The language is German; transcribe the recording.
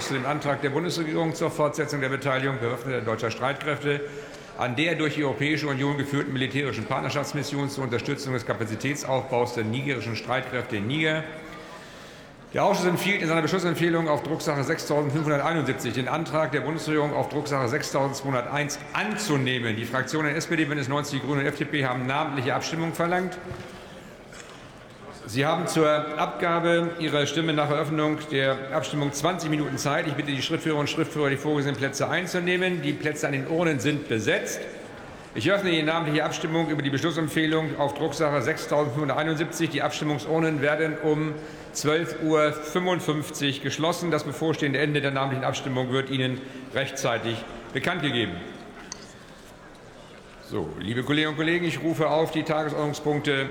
Ausschuss zu dem Antrag der Bundesregierung zur Fortsetzung der Beteiligung bewaffneter deutscher Streitkräfte an der durch die Europäische Union geführten militärischen Partnerschaftsmission zur Unterstützung des Kapazitätsaufbaus der nigerischen Streitkräfte in Niger. Der Ausschuss empfiehlt in seiner Beschlussempfehlung auf Drucksache 6571 den Antrag der Bundesregierung auf Drucksache 6201 anzunehmen. Die Fraktionen SPD, Bündnis 90, die Grünen und FDP haben namentliche Abstimmung verlangt. Sie haben zur Abgabe Ihrer Stimme nach Eröffnung der Abstimmung 20 Minuten Zeit. Ich bitte die Schriftführer und Schriftführer, die vorgesehenen Plätze einzunehmen. Die Plätze an den Urnen sind besetzt. Ich öffne die namentliche Abstimmung über die Beschlussempfehlung auf Drucksache 6571. Die Abstimmungsurnen werden um 12.55 Uhr geschlossen. Das bevorstehende Ende der namentlichen Abstimmung wird Ihnen rechtzeitig bekannt gegeben. So, liebe Kolleginnen und Kollegen, ich rufe auf die Tagesordnungspunkte